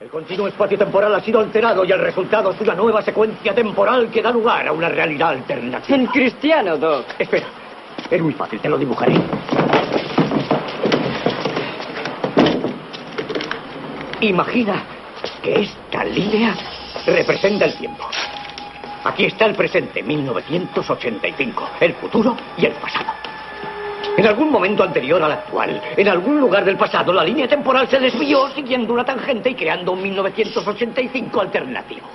El continuo espacio-temporal ha sido alterado y el resultado es una nueva secuencia temporal que da lugar a una realidad alternativa. En cristiano, Doc. Espera, es muy fácil, te lo dibujaré. Imagina que esta línea representa el tiempo. Aquí está el presente, 1985, el futuro y el pasado. En algún momento anterior al actual, en algún lugar del pasado, la línea temporal se desvió siguiendo una tangente y creando un 1985 alternativo.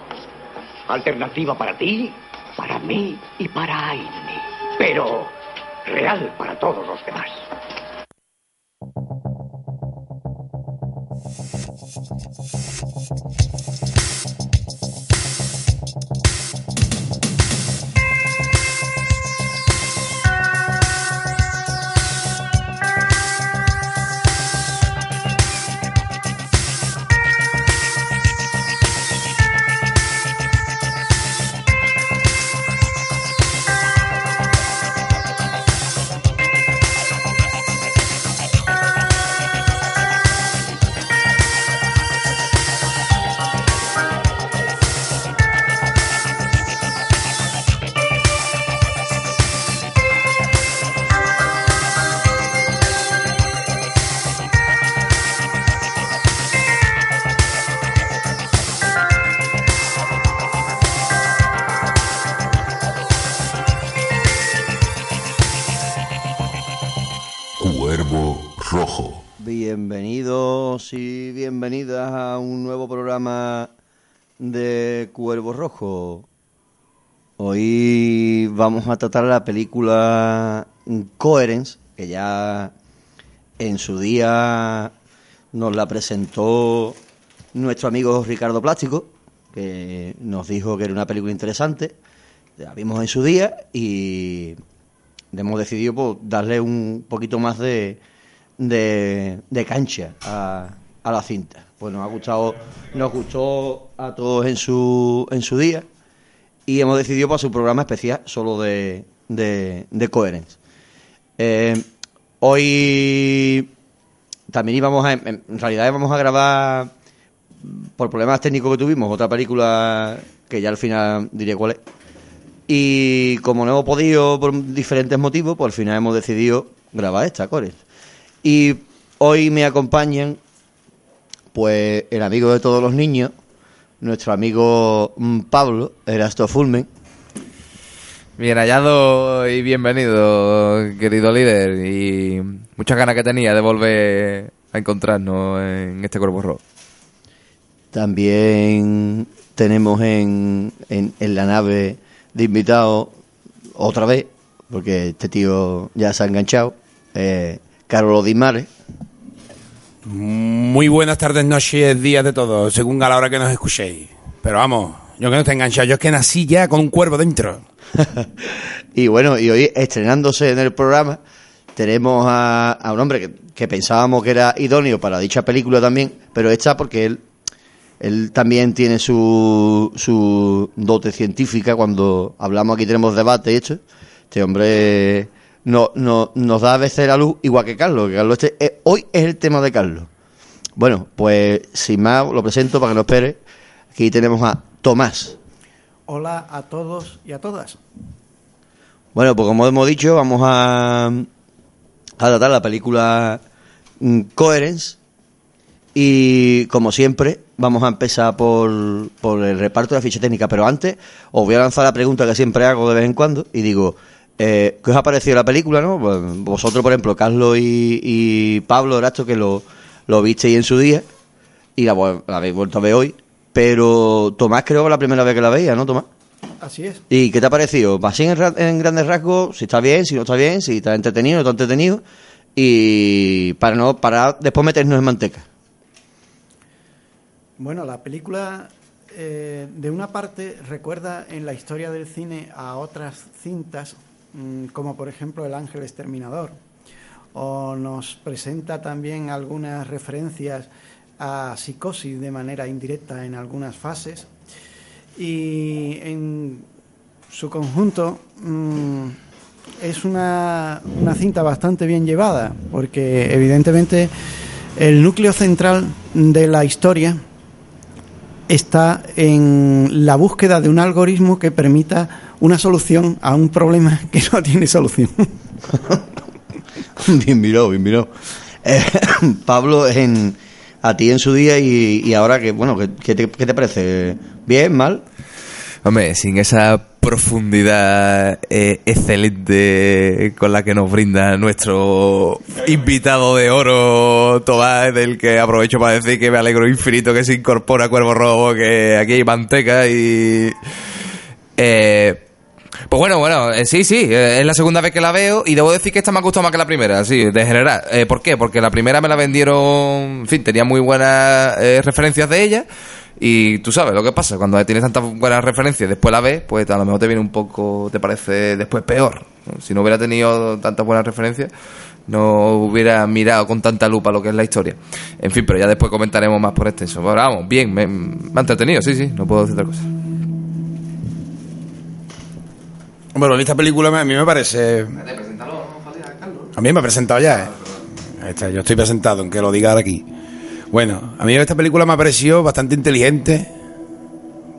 Alternativa para ti, para mí y para Aini. Pero real para todos los demás. Bienvenidas a un nuevo programa de Cuervo Rojo. Hoy vamos a tratar la película Coherence, que ya en su día nos la presentó nuestro amigo Ricardo Plástico, que nos dijo que era una película interesante. La vimos en su día y hemos decidido pues, darle un poquito más de, de, de cancha a, a, la cinta. Pues nos ha gustado, nos gustó a todos en su, en su día y hemos decidido para su programa especial solo de, de, de Coherence. Eh, hoy también íbamos a, en realidad íbamos a grabar por problemas técnicos que tuvimos otra película que ya al final diré cuál es y como no hemos podido por diferentes motivos, pues al final hemos decidido grabar esta, Cores. Y hoy me acompañan, pues, el amigo de todos los niños, nuestro amigo mm, Pablo, Erasto Fulmen. Bien hallado y bienvenido, querido líder. Y muchas ganas que tenía de volver a encontrarnos en este cuerpo rojo. También tenemos en, en, en la nave de invitado otra vez, porque este tío ya se ha enganchado, eh, Carlos Dimares. Muy buenas tardes, noches, días de todo, según a la hora que nos escuchéis. Pero vamos, yo que no estoy enganchado, yo es que nací ya con un cuervo dentro. y bueno, y hoy estrenándose en el programa, tenemos a, un hombre que, pensábamos que era idóneo para dicha película también, pero está porque él él también tiene su, su dote científica. Cuando hablamos aquí tenemos debate hecho. Este hombre no, no, nos da a veces la luz igual que Carlos. Que Carlos este, eh, hoy es el tema de Carlos. Bueno, pues sin más lo presento para que no espere. Aquí tenemos a Tomás. Hola a todos y a todas. Bueno, pues como hemos dicho, vamos a, a tratar la película Coherence. Y como siempre, vamos a empezar por, por el reparto de la ficha técnica, pero antes os voy a lanzar la pregunta que siempre hago de vez en cuando y digo, eh, ¿qué os ha parecido la película? no pues Vosotros, por ejemplo, Carlos y, y Pablo Erasto, que lo, lo visteis en su día y la, la, habéis vuelto a ver hoy, pero Tomás creo que la primera vez que la veía, ¿no, Tomás? Así es. ¿Y qué te ha parecido? Así en, en grandes rasgos, si está bien, si no está bien, si está entretenido, no está entretenido, y para no para después meternos en manteca. Bueno, la película, eh, de una parte, recuerda en la historia del cine a otras cintas, como por ejemplo El Ángel Exterminador, o nos presenta también algunas referencias a psicosis de manera indirecta en algunas fases, y en su conjunto mmm, es una, una cinta bastante bien llevada, porque evidentemente el núcleo central de la historia está en la búsqueda de un algoritmo que permita una solución a un problema que no tiene solución. bien mirado, bien mirado. Eh, Pablo, en, a ti en su día y, y ahora, que bueno, ¿qué, qué te, qué te parece? ¿Bien? ¿Mal? Hombre, sin esa profundidad eh, excelente con la que nos brinda nuestro invitado de oro, Tomás, del que aprovecho para decir que me alegro infinito que se incorpora Cuervo Robo, que aquí hay manteca y... Eh, pues bueno, bueno, eh, sí, sí, eh, es la segunda vez que la veo y debo decir que esta me ha gustado más que la primera, sí, de general. Eh, ¿Por qué? Porque la primera me la vendieron, en fin, tenía muy buenas eh, referencias de ella y tú sabes lo que pasa, cuando tienes tantas buenas referencias y después la ves, pues a lo mejor te viene un poco, te parece después peor. Si no hubiera tenido tantas buenas referencias, no hubiera mirado con tanta lupa lo que es la historia. En fin, pero ya después comentaremos más por extenso. Pero vamos, bien, me, me ha entretenido, sí, sí, no puedo decir otra cosa. Bueno, esta película a mí me parece... A mí me ha presentado ya, ¿eh? Ahí está, yo estoy presentado, aunque lo diga ahora aquí. Bueno, a mí esta película me ha parecido bastante inteligente,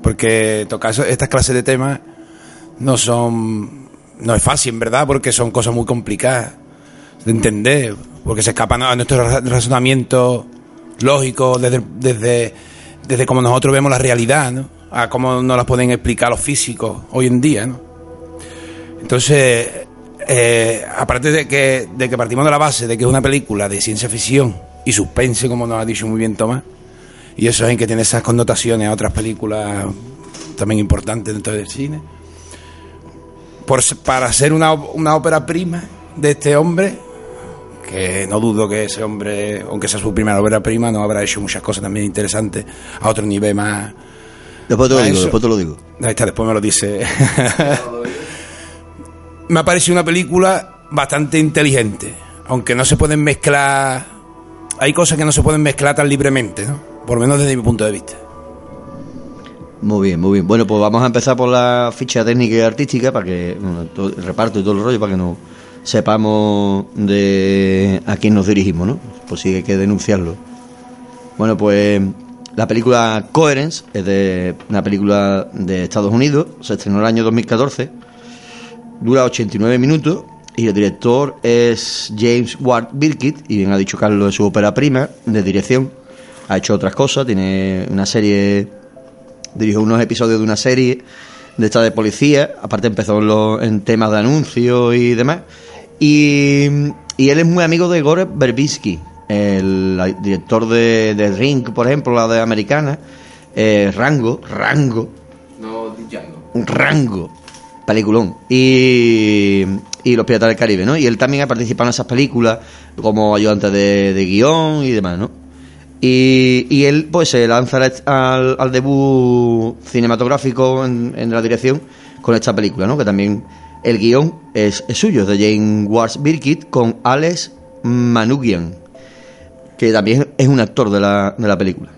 porque tocar estas clases de temas no son... No es fácil, en verdad, porque son cosas muy complicadas de entender, porque se escapan a nuestro ra- razonamiento lógico desde, desde, desde cómo nosotros vemos la realidad, ¿no? A cómo nos las pueden explicar los físicos hoy en día, ¿no? Entonces, eh, aparte de que, de que partimos de la base de que es una película de ciencia ficción y suspense, como nos ha dicho muy bien Tomás, y eso es en que tiene esas connotaciones a otras películas también importantes dentro del cine, por, s- para ser una, una ópera prima de este hombre, que no dudo que ese hombre, aunque sea su primera ópera prima, no habrá hecho muchas cosas también interesantes a otro nivel más, Después te lo digo, eso- después te lo digo. Ahí está, después me lo dice. Me ha parecido una película bastante inteligente, aunque no se pueden mezclar. Hay cosas que no se pueden mezclar tan libremente, ¿no? Por lo menos desde mi punto de vista. Muy bien, muy bien. Bueno, pues vamos a empezar por la ficha técnica y artística para que bueno, todo el reparto y todo el rollo para que no sepamos de a quién nos dirigimos, ¿no? Pues sí hay que denunciarlo. Bueno, pues la película Coherence es de una película de Estados Unidos, se estrenó en el año 2014, dura 89 minutos y el director es James Ward Birkitt y bien ha dicho Carlos es su ópera prima de dirección. Ha hecho otras cosas, tiene una serie dirigió unos episodios de una serie de esta de policía, aparte empezó en, los- en temas de anuncios y demás. Y, y él es muy amigo de Gore Verbinski, el director de, de Ring, por ejemplo, la de Americana, eh, Rango, Rango, No, Django. rango, peliculón. Y, y Los Piratas del Caribe, ¿no? Y él también ha participado en esas películas como ayudante de, de guion y demás, ¿no? Y, y él pues se lanza al, al- debut cinematográfico en, en la dirección con esta película, ¿no? Que también el guion es, es suyo, de Jane Wars Birkitt con Alex Manugian, que también es un actor de la, de la película.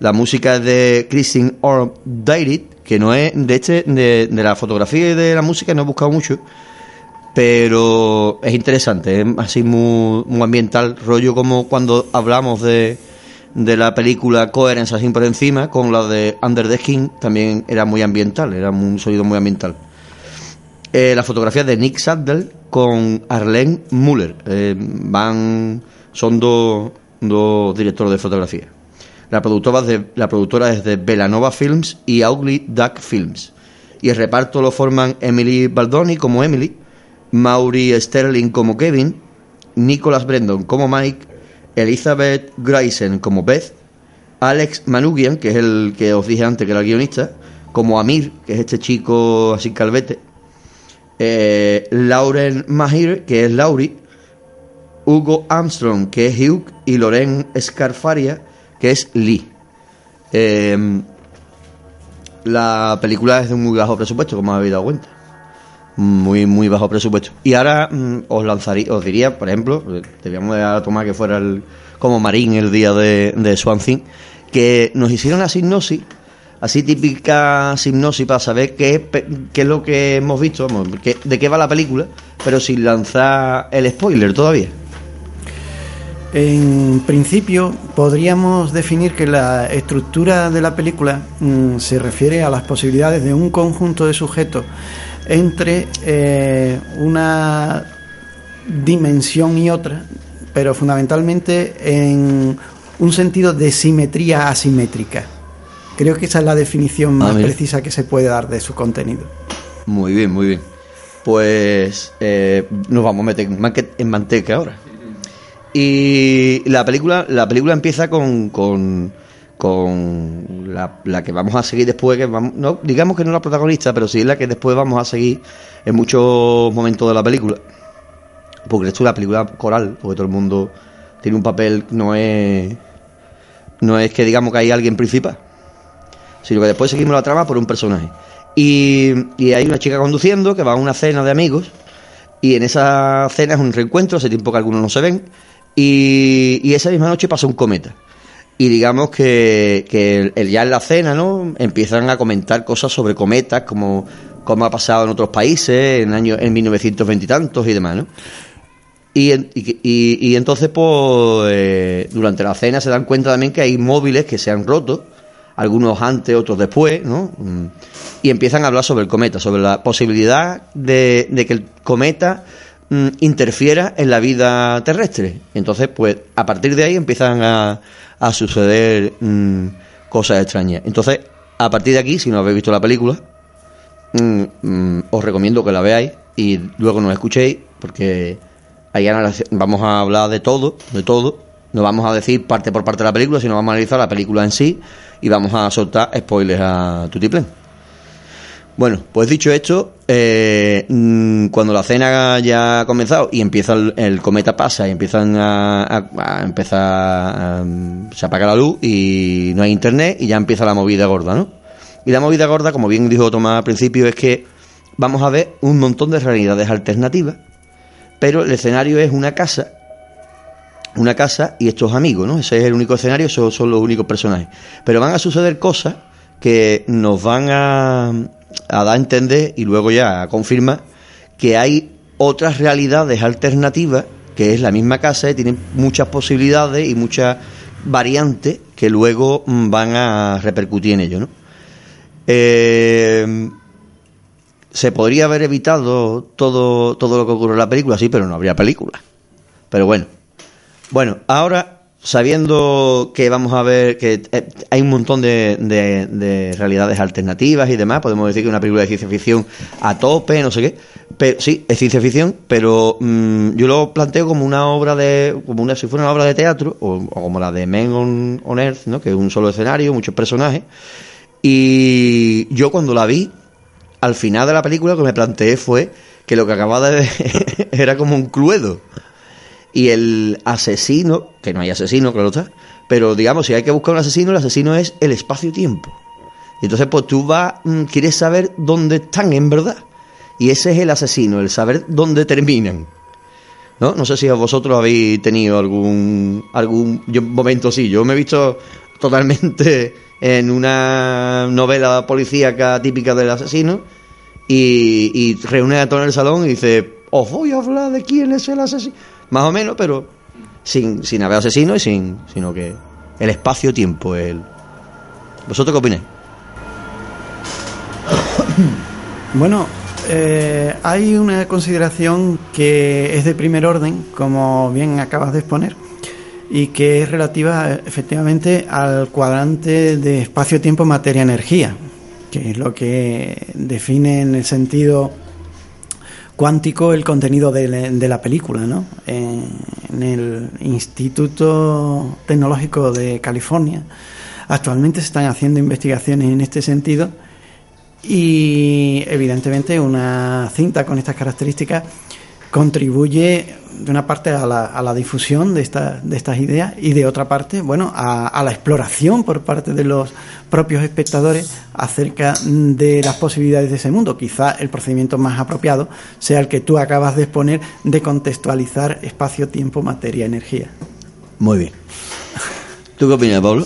La música es de Christine Orr Dairit, que no es de este, de, de la fotografía y de la música no he buscado mucho, pero es interesante, es así muy, muy ambiental, rollo como cuando hablamos de, de la película Coherence así por encima, con la de Under the Skin, también era muy ambiental, era un sonido muy ambiental. Eh, la fotografía de Nick Saddle con Arlene Muller. Eh, van, son dos, dos directores de fotografía. La productora, de, la productora es de Belanova Films y Ugly Duck Films. Y el reparto lo forman Emily Baldoni como Emily, Maury Sterling como Kevin, Nicholas Brendon como Mike, Elizabeth Grayson como Beth, Alex Manugian, que es el que os dije antes que era el guionista, como Amir, que es este chico así calvete, eh, Lauren Mahir, que es Lauri, Hugo Armstrong, que es Hugh, y Loren Scarfaria, que es Lee. Eh, la película es de muy bajo presupuesto, como habéis dado cuenta. Muy, muy bajo presupuesto. Y ahora mm, os lanzaría, os diría, por ejemplo, debíamos de tomar que fuera el, como Marín el día de, de Swan Thing, que nos hicieron la hipnosis, así típica hipnosis para saber qué, qué es lo que hemos visto, vamos, de qué va la película, pero sin lanzar el spoiler todavía. En principio, podríamos definir que la estructura de la película mm, se refiere a las posibilidades de un conjunto de sujetos entre eh, una dimensión y otra, pero fundamentalmente en un sentido de simetría asimétrica. Creo que esa es la definición más precisa que se puede dar de su contenido. Muy bien, muy bien. Pues eh, nos vamos a meter en manteca ahora. Y la película, la película empieza con, con, con la, la que vamos a seguir después, que vamos, no, digamos que no la protagonista, pero sí la que después vamos a seguir en muchos momentos de la película. Porque esto es una película coral, porque todo el mundo tiene un papel, no es, no es que digamos que hay alguien principal sino que después seguimos la trama por un personaje. Y, y hay una chica conduciendo que va a una cena de amigos y en esa cena es un reencuentro, hace tiempo que algunos no se ven, y, y esa misma noche pasa un cometa. Y digamos que, que el- ya en la cena, ¿no? Empiezan a comentar cosas sobre cometas, como, como ha pasado en otros países, en años en 1920 y tantos y demás, ¿no? Y- y entonces, pues, eh, durante la cena se dan cuenta también que hay móviles que se han roto, algunos antes, otros después, ¿no? Mm. Y empiezan a hablar sobre el cometa, sobre la posibilidad de, de que el cometa mm, interfiera en la vida terrestre. Entonces, pues, a partir de ahí empiezan a, a suceder mm, cosas extrañas. Entonces, a partir de aquí, si no habéis visto la película, mm, os recomiendo que la veáis y luego nos escuchéis porque ahí vamos a hablar de todo, de todo. No vamos a decir parte por parte de la película, sino vamos a analizar la película en sí y vamos a soltar spoilers a Tutiplen. Bueno, pues dicho esto, eh, mm, cuando la cena ya ha comenzado y empieza el, cometa pasa y empiezan a, a- empezar a, se apaga la luz y no hay internet y ya empieza la movida gorda, ¿no? Y la movida gorda, como bien dijo Tomás al principio, es que vamos a ver un montón de realidades alternativas, pero el escenario es una casa, una casa y estos amigos, ¿no? Ese es el único escenario, esos son los únicos personajes. Pero van a suceder cosas que nos van a, a dar a entender y luego ya a confirmar que hay otras realidades alternativas, que es la misma casa y tienen muchas posibilidades y muchas variantes que luego mm, van a repercutir en ello, ¿no? Eh, se podría haber evitado todo, todo lo que ocurre en la película, sí, pero no habría película. Pero bueno. Bueno, ahora, sabiendo que vamos a ver que eh, hay un montón de, de- de realidades alternativas y demás, podemos decir que una película de ciencia ficción a tope, no sé qué. Pero sí, es ciencia ficción, pero mm, yo lo planteo como una obra de, como una, si fuera una obra de teatro, o, o como la de Men on, on Earth, ¿no? que es un solo escenario, muchos personajes. Y yo cuando la vi, al final de la película lo que me planteé fue que lo que acababa de era como un cluedo. Y el asesino, que no hay asesino, claro está, pero digamos, si hay que buscar un asesino, el asesino es el espacio-tiempo. Y entonces, pues tú vas, mm, quieres saber dónde están en verdad. Y ese es el asesino, el saber dónde terminan. ¿No? No sé si vosotros habéis tenido algún algún momento así. Yo me he visto totalmente en una novela policíaca típica del asesino y, y reúne a todo en el salón y dice, os voy a hablar de quién es el asesino. Más o menos, pero sin, sin haber asesino y sin, sino que el espacio-tiempo. El... ¿Vosotros qué opináis? Bueno, eh, hay una consideración que es de primer orden, como bien acabas de exponer, y que es relativa efectivamente al cuadrante de espacio-tiempo, materia, energía, que es lo que define en el sentido cuántico el contenido de, la- película, ¿no? En el Instituto Tecnológico de California actualmente se están haciendo investigaciones en este sentido y evidentemente una cinta con estas características contribuye de una parte a la, a la difusión de, esta- de estas ideas y de otra parte, bueno, a, a la exploración por parte de los propios espectadores acerca de las posibilidades de ese mundo. Quizá el procedimiento más apropiado sea el que tú acabas de exponer de contextualizar espacio, tiempo, materia, energía. Muy bien. ¿Tú qué opinas, Pablo?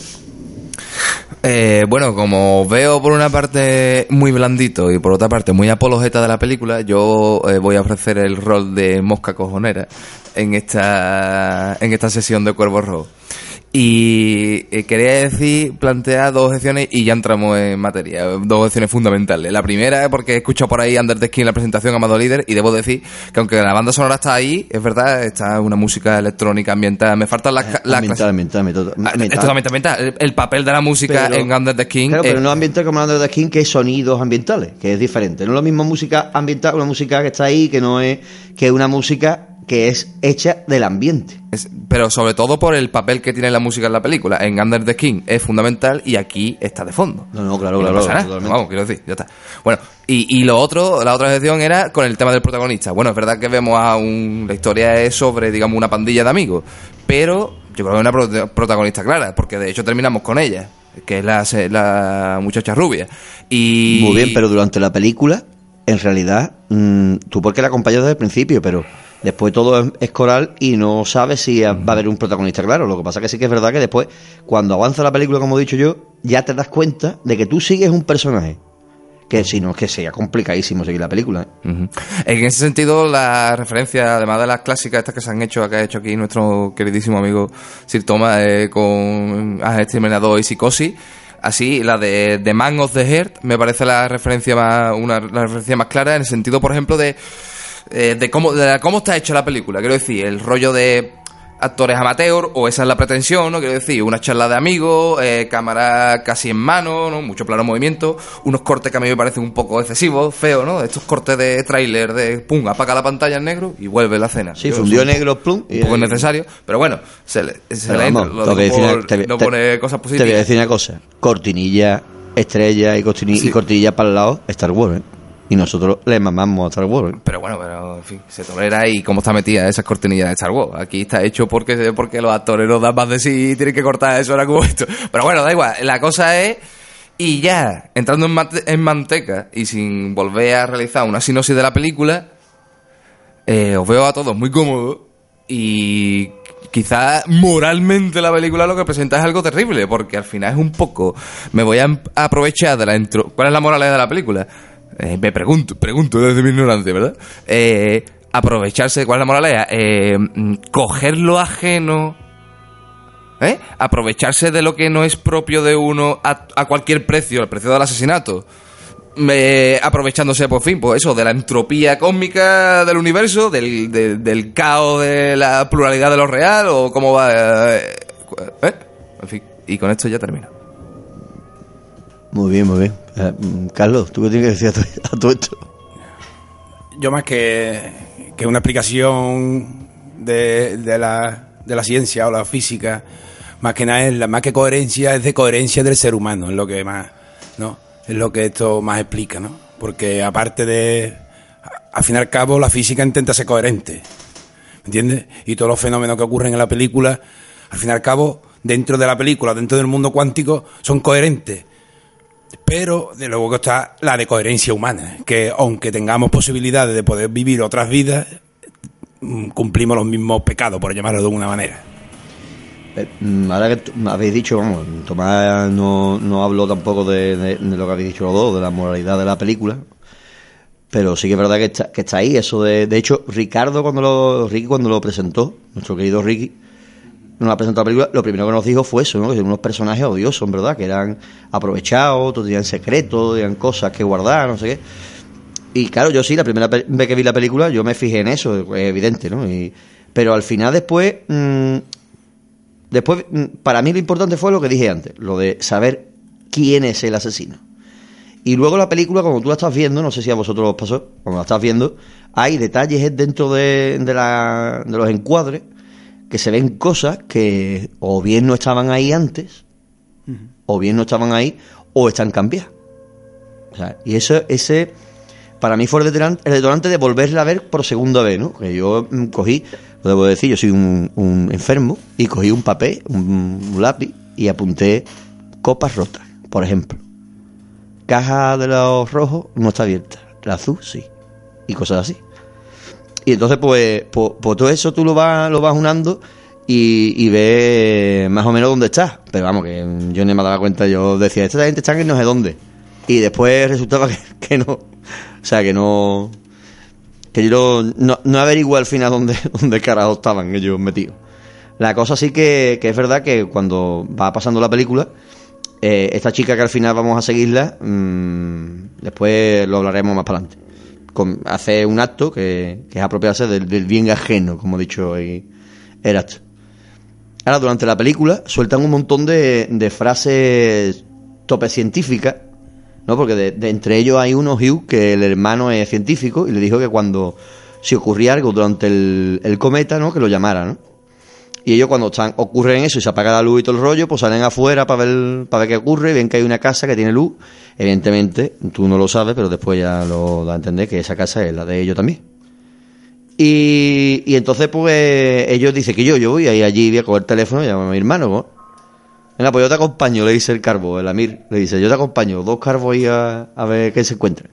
Eh, bueno, como veo por una parte muy blandito y por otra parte muy apologeta de la película, yo eh, voy a ofrecer el rol de mosca cojonera en esta, en esta sesión de Cuervo Rojo. Y eh, quería decir, plantear dos objeciones y ya entramos en materia. Dos objeciones fundamentales. La primera es porque he escuchado por ahí Under the Skin la presentación Amado Líder y debo decir que aunque la banda sonora está ahí, es verdad, está una música electrónica ambientada. Me faltan las, las ambiental, ambiental, ambiental, ambiental. Es totalmente ambiental. El, el papel de la música Pero- en Under the King. Claro, es- pero no ambiental como hablando de Skin, que es sonidos ambientales, que es diferente. No es lo mismo música ambiental, una música que está ahí, que no es, que es una música que es hecha del ambiente. es- pero sobre todo por el papel que tiene la música en la película. En Under the King es fundamental y aquí está de fondo. No, no, claro, Y claro, pasa nada. totalmente. Vamos, quiero decir, ya está. Bueno, y, y lo otro, la otra sección era con el tema del protagonista. Bueno, es verdad que vemos a un. La historia es sobre, digamos, una pandilla de amigos. Pero yo creo que es una protagonista clara, porque de hecho terminamos con ella, que es la, la muchacha rubia. Y. Muy bien, pero durante la película, en realidad, mm, tú porque la acompañas desde el principio, pero después todo es, coral y no sabes si va a haber un protagonista claro. Lo que pasa que sí que es verdad que después, cuando avanza la película, como he dicho yo, ya te das cuenta de que tú sigues un personaje. Que si no que sea complicadísimo seguir la película. ¿eh? En ese sentido, la referencia, además de las clásicas estas que se han hecho, que ha hecho aquí nuestro queridísimo amigo Sir Thomas eh, con Ángel Exterminador y Psicosis, así, la de The Man of the Heart me parece la referencia más, una, la referencia más clara en el sentido, por ejemplo, de, eh, de cómo, de cómo está hecha la película. Quiero decir, el rollo de actores amateur, o esa es la pretensión, ¿no? Quiero decir, una charla de amigos, eh, cámara casi en mano, ¿no? Mucho plano movimiento, unos cortes que a mí me parecen un poco excesivos, feos, ¿no? Estos cortes de tráiler de, pum, apaga la pantalla en negro y vuelve la cena. Sí, fundió negro, plum. Un poco innecesario, pero bueno, se le, se Pero le entra, vamos, lo por te- no te- pone cosas Te voy a positivas. decir una cosa. Cortinilla, estrella y, cortini- Sí. y cortinilla para el lado, Star Wars. ¿eh? Y nosotros le mamamos a Star Wars. Pero bueno, pero en fin, se tolera y cómo está metida esas cortinillas de Star Wars. Aquí está hecho porque, porque los actores no dan más de sí y tienen que cortar eso ahora como esto. Pero bueno, da igual. La cosa es, y ya, entrando en, en manteca y sin volver a realizar una sinopsis de la película, eh, os veo a todos muy cómodos y quizás moralmente la película lo que presenta es algo terrible, porque al final es un poco... Me voy a aprovechar de la intro... ¿Cuál es la moralidad de la película? Eh, me pregunto, pregunto desde mi ignorancia, ¿verdad? Eh, aprovecharse, ¿cuál es la moralidad? Eh, mm, coger lo ajeno... ¿Eh? Aprovecharse de lo que no es propio de uno a, a cualquier precio, el precio del asesinato me- aprovechándose por fin, pues eso, de la entropía cósmica del universo, del, de- del caos de la pluralidad de lo real, o cómo va. eh, eh, En fin, y con esto ya termino. Muy bien, muy bien. Eh, Carlos, ¿tú qué tienes que decir a todo, esto? Yo más que, que una explicación de, de la, de la ciencia o la física, más que nada es la, más que coherencia, es de coherencia del ser humano, es lo que más, ¿no? Es lo que esto más explica, ¿no? Porque aparte de, al fin y al cabo, la física intenta ser coherente, ¿me entiendes? Y todos los fenómenos que ocurren en la película, al fin y al cabo, dentro de la película, dentro del mundo cuántico, son coherentes. Pero de luego que está la de coherencia humana, que aunque tengamos posibilidades de poder vivir otras vidas, mm, cumplimos los mismos pecados, por llamarlo de alguna manera. Eh, mm, ahora que habéis dicho, vamos, Tomás no, no habló tampoco de, de- de lo que habéis dicho los dos, de la moralidad de la película. Pero sí que es verdad que está, que está ahí, eso de... De hecho, Ricardo cuando lo... Ricky cuando lo presentó, nuestro querido Ricky, nos la lo primero que nos dijo fue eso, ¿no? Que eran unos personajes odiosos, verdad, que eran aprovechados, tenían secretos, tenían cosas que guardar, no sé qué. Y claro, yo sí, la primera vez que vi la película, yo me fijé en eso, es evidente, ¿no? Y, pero al final después, mm, después, mm, para mí lo importante fue lo que dije antes, lo de saber quién es el asesino. Y luego la película, como tú la estás viendo, no sé si a vosotros os pasó, cuando la estás viendo, hay detalles dentro de, de, la- de los encuadres que se ven cosas que o bien no estaban ahí antes, o bien no estaban ahí, o están cambiadas. O sea, y eso, ese, para mí fue el detonante, el detonante de volverla a ver por segunda vez, ¿no? Que yo mm, cogí, lo debo decir, yo soy un, un enfermo, y cogí un papel, un, un lápiz, y apunté copas rotas, por ejemplo. Caja de los rojos no está abierta, la azul sí, y cosas así. Y entonces, pues, pues, pues todo eso tú lo vas, lo vas unando y, y ve más o menos dónde está. Pero vamos, que yo ni me daba cuenta, yo decía, esta gente está en no sé dónde. Y después resultaba que, que no. O sea, que no. Que yo no, no averigué al final dónde, dónde carajo estaban ellos metidos. La cosa sí que, que es verdad que cuando va pasando la película, eh, esta chica que al final vamos a seguirla, mm, después lo hablaremos más para adelante. Hace un acto que, es apropiarse del, del bien ajeno, como ha dicho ahí Erasto. Ahora, durante la película, sueltan un montón de, de frases tope científicas, ¿no? Porque de, entre ellos hay uno, Hugh, que el hermano es científico y le dijo que cuando si ocurría algo durante el, el cometa, ¿no? Que lo llamara, ¿no? Y ellos cuando están, ocurren eso y se apaga la luz y todo el rollo, pues salen afuera para ver, para ver qué ocurre, ven que hay una casa que tiene luz. Evidentemente, tú no lo sabes, pero después ya lo da a entender que esa casa es la de ellos también. Y, y entonces, pues, ellos dicen que yo, yo voy a ir allí, voy a coger el teléfono y llamo a mi hermano, ¿no? Venga, pues yo te acompaño, le dice el carbo, el Amir, le dice, yo te acompaño, dos carbos y a, a ver qué se encuentra.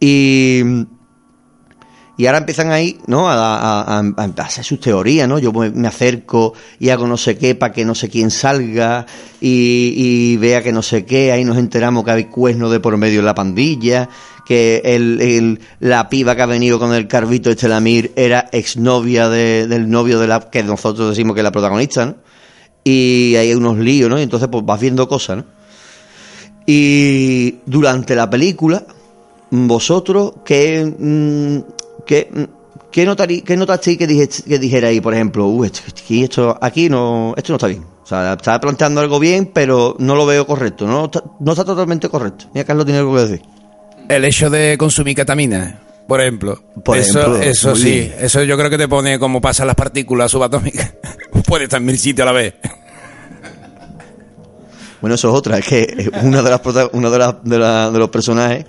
Y, y ahora empiezan ahí, ¿no? A, hacer sus teorías, ¿no? Yo me, acerco y hago no sé qué para que no sé quién salga y, y vea que no sé qué. Ahí nos enteramos que hay cuernos de por medio en la pandilla, que el- la piba que ha venido con el carvito este Lamir era exnovia de, del novio de la que nosotros decimos que es la protagonista, ¿no? Y hay unos líos, ¿no? Y entonces pues vas viendo cosas, ¿no? Y durante la película, vosotros, ¿qué, mm, qué, qué, notari- qué notasteis que, dije, que dijera ahí, por ejemplo, "Uh, esto, aquí, esto, aquí no, esto no está bien? O sea, está planteando algo bien, pero no lo veo correcto, no está, no está totalmente correcto. Mira, Carlos tiene algo que decir. El hecho de consumir ketamina, por ejemplo. Por eso, ejemplo, eso sí, bien. eso yo creo que te pone como pasan las partículas subatómicas. Puede estar en mil sitios a la vez. Bueno, eso es otra, es que una de las uno de, las- de, la- de los personajes,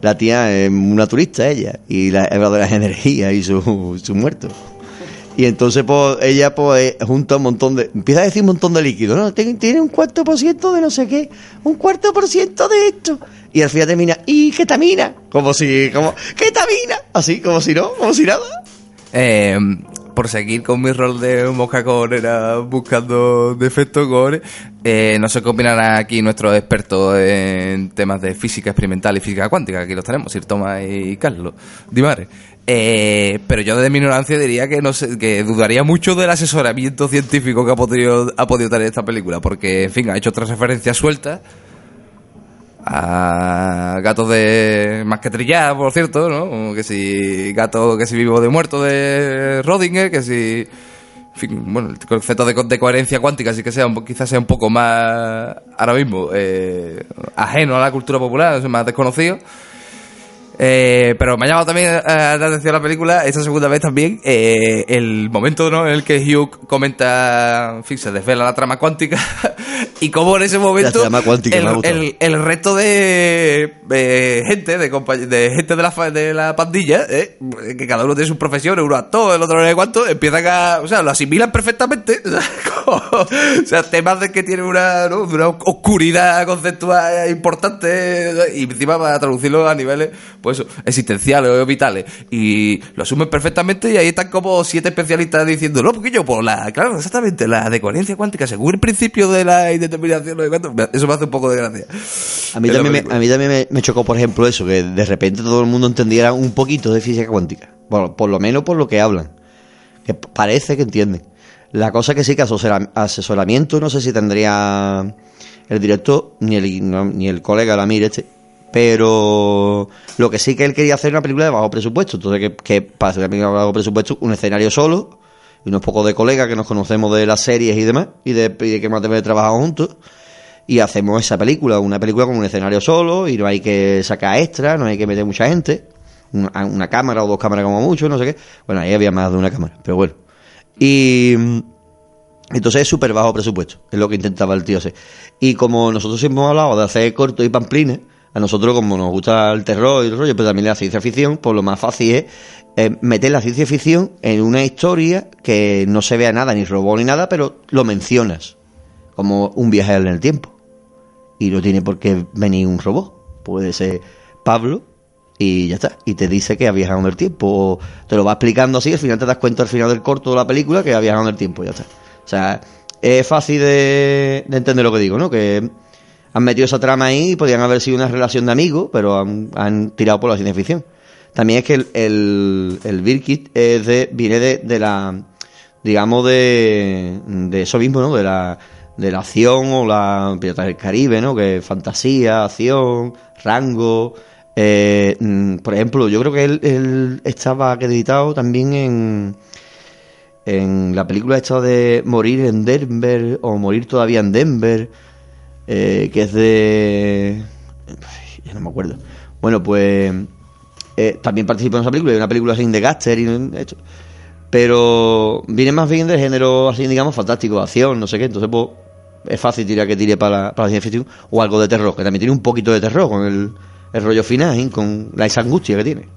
la tía es una turista ella, y la habla de las energías y su, su muerto. Y entonces pues ella pues eh, junta un montón de, empieza a decir un montón de líquido, ¿no? Tiene un cuarto por ciento de no sé qué, un cuarto por ciento de esto. Y al final termina, y ketamina, como si, como, ketamina, así, como si no, como si nada. Eh, por seguir con mi rol de mosca cogonera buscando defectos cojones, eh, no sé qué opinarán aquí nuestros expertos en temas de física experimental y física cuántica. Aquí los tenemos, Sir Tomás y Carlos Dimare. Eh, pero yo desde mi ignorancia diría que no sé, que dudaría mucho del asesoramiento científico que ha podido, ha podido tener esta película, porque en fin, ha hecho otras referencias sueltas a gatos de más que trillar, por cierto, ¿no? Que si gato, que si vivo de muerto de Rodinger, que si en fin, bueno, el concepto de, co- de coherencia cuántica sí que sea quizás sea un poco más ahora mismo eh, ajeno a la cultura popular, más desconocido. Eh, pero me ha llamado también eh, la atención la película, esta segunda vez también, eh, el momento ¿no? en el que Hugh comenta, en fin, se desvela la trama cuántica y cómo en ese momento el, el- el resto de, gente, de, de gente de la, fa- de la pandilla, eh, que cada uno tiene sus profesiones, uno actor, el otro no sé cuánto, empiezan a, o sea, lo asimilan perfectamente, o sea, como- temas de que tienen una, ¿no? una oscuridad conceptual importante y encima para traducirlo a niveles, pues existenciales o vitales, y lo asumen perfectamente y ahí están como siete especialistas diciendo, no, porque yo, por la, claro, exactamente, la de coherencia cuántica, según el principio de la no sé cuánto, eso me hace un poco de gracia. A mí también, me, a mí también me, me chocó, por ejemplo, eso, que de repente todo el mundo entendiera un poquito de física cuántica. Bueno, por lo menos por lo que hablan. Que parece que entienden. La cosa que sí que asesora- asesoramiento, no sé si tendría el director, ni el, no, ni el colega Lamir este, pero lo que sí que él quería hacer una película de bajo presupuesto. Entonces, que, que para hacer una película de bajo presupuesto, un escenario solo y unos pocos de colegas que nos conocemos de las series y demás, y de, y que más de trabajado juntos y hacemos esa película, una película con un escenario solo y no hay que sacar extra, no hay que meter mucha gente, una, una cámara o dos cámaras como mucho, no sé qué. Bueno, ahí había más de una cámara, pero bueno. Y entonces es súper bajo presupuesto, es lo que intentaba el tío hacer. Y como nosotros siempre hemos hablado de hacer cortos y pamplines, a nosotros como nos gusta el terror y el rollo, pero también la ciencia ficción, pues lo más fácil es eh, meter la ciencia ficción en una historia que no se vea nada, ni robot ni nada, pero lo mencionas como un viaje en el tiempo. Y no tiene por qué venir un robot. Puede ser Pablo y ya está. Y te dice que ha viajado en el tiempo. O te lo va explicando así, al final te das cuenta al final del corto de la película que ha viajado en el tiempo, ya está. sea, es fácil de, de entender lo que digo, ¿no? Que han metido esa trama ahí y podían haber sido una relación de amigos, pero han, tirado por la ciencia ficción. También es que el, el, el Beer Kit es de, viene de, de la, digamos, de, de eso mismo, ¿no? De la, de la acción o la Piratas del Caribe, ¿no? Que fantasía, acción, rango. Eh, mm, por ejemplo, yo creo que él, él estaba acreditado también en, en la película esta de Morir en Denver o Morir todavía en Denver, eh, que es de... Ya no me acuerdo. Bueno, pues eh, también participó en esa película, hay una película así de Gaster y esto. Pero viene más bien del género así, digamos, fantástico, acción, no sé qué. Entonces, pues, es fácil tirar que tire para para la ciencia ficción o algo de terror, que también tiene un poquito de terror con el, el rollo final, ¿eh? con la esa angustia que tiene.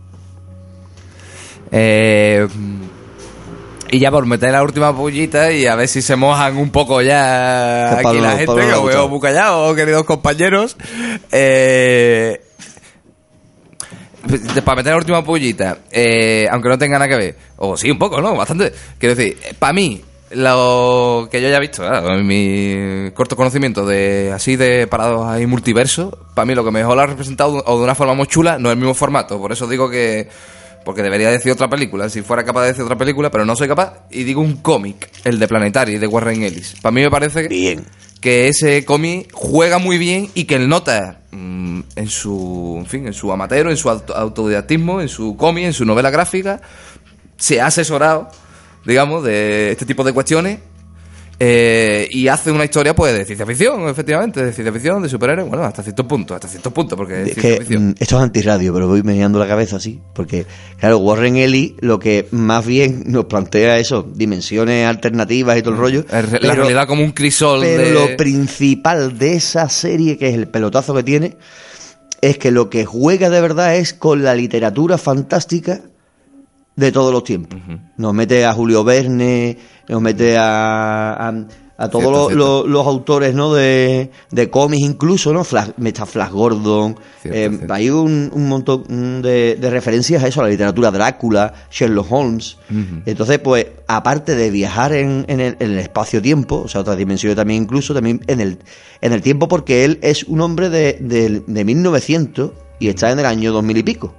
Eh, y ya por meter la última pullita y a ver si se mojan un poco ya aquí la gente, que os veo muy callados, queridos compañeros. Eh, para meter la última pullita, eh, aunque no tenga nada que ver, o sí, un poco, ¿no? Bastante. Quiero decir, para mí, lo que yo haya visto, claro, en mi corto conocimiento de así de parados y multiverso, para mí lo que mejor lo ha representado o de una forma muy chula no es el mismo formato. Por eso digo que. Porque debería decir otra película, si fuera capaz de decir otra película, pero no soy capaz. Y digo un cómic, el de Planetary, de Warren Ellis. Para mí me parece que Bien. que ese cómic juega muy bien y que él nota mm, en su en fin en su amateur en su auto- autodidactismo en su cómic en su novela gráfica se ha asesorado digamos de este tipo de cuestiones eh, y hace una historia pues de ciencia ficción efectivamente de ciencia ficción de superhéroes bueno hasta cierto punto hasta cierto punto porque es, Es ciencia que ficción mm, esto es antirradio, pero voy meneando la cabeza así. Porque, claro, Warren Ellis lo que más bien nos plantea eso, dimensiones alternativas y todo el rollo. Es re- la pero- realidad como un crisol Pero de lo principal de esa serie, que es el pelotazo que tiene, es que lo que juega de verdad es con la literatura fantástica de todos los tiempos. Nos mete a Julio Verne, nos mete a, a, a todos Cierto, los, cierto. los- los autores ¿no? de, de cómics incluso, ¿no? Flash, está Flash Gordon. Cierto, eh. Hay un, un montón de, de referencias a eso, a la literatura Drácula, Sherlock Holmes. Entonces, pues, aparte de viajar en, en el, en el espacio-tiempo, o sea, otras dimensiones también incluso, también en el, en el tiempo, porque él es un hombre de, de, de 1900 y está en el año 2000 y pico.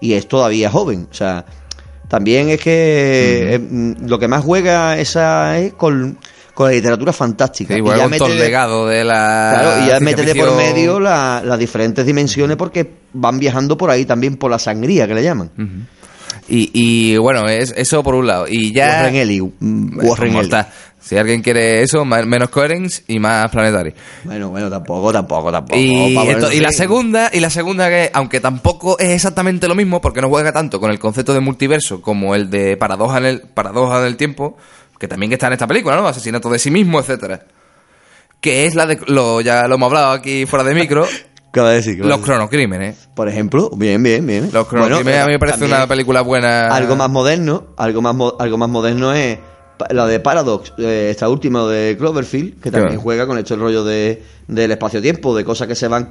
Y es todavía joven, o sea, también es que eh, mm, lo que más juega esa es con, con la literatura fantástica. Sí, Y ya el métele- legado de la Claro, y ya métele por medio la- las diferentes dimensiones porque van viajando por ahí también por la sangría que le llaman. y, y bueno es eso por un lado y ya Warren Ellis, mm, Warren Ellis. Si alguien quiere eso, menos coherence y más planetary. Bueno, bueno, tampoco, tampoco, tampoco. Y, esto- la segunda, y la segunda que, aunque tampoco es exactamente lo mismo, porque no juega tanto con el concepto de multiverso como el de paradoja en el, paradoja del tiempo, que también está en esta película, ¿no? Asesinato de sí mismo, etcétera. Que es la de lo, ya lo hemos hablado aquí fuera de micro, ¿Qué va a decir? ¿Qué va a los cronocrímenes. Por ejemplo, bien, bien, bien. Los cronocrímenes a mí me parece una película buena. Algo más moderno, algo más, algo más moderno es la de Paradox, eh, esta última de Cloverfield, que también Claro. juega con esto el rollo de, del espacio-tiempo, de cosas que se van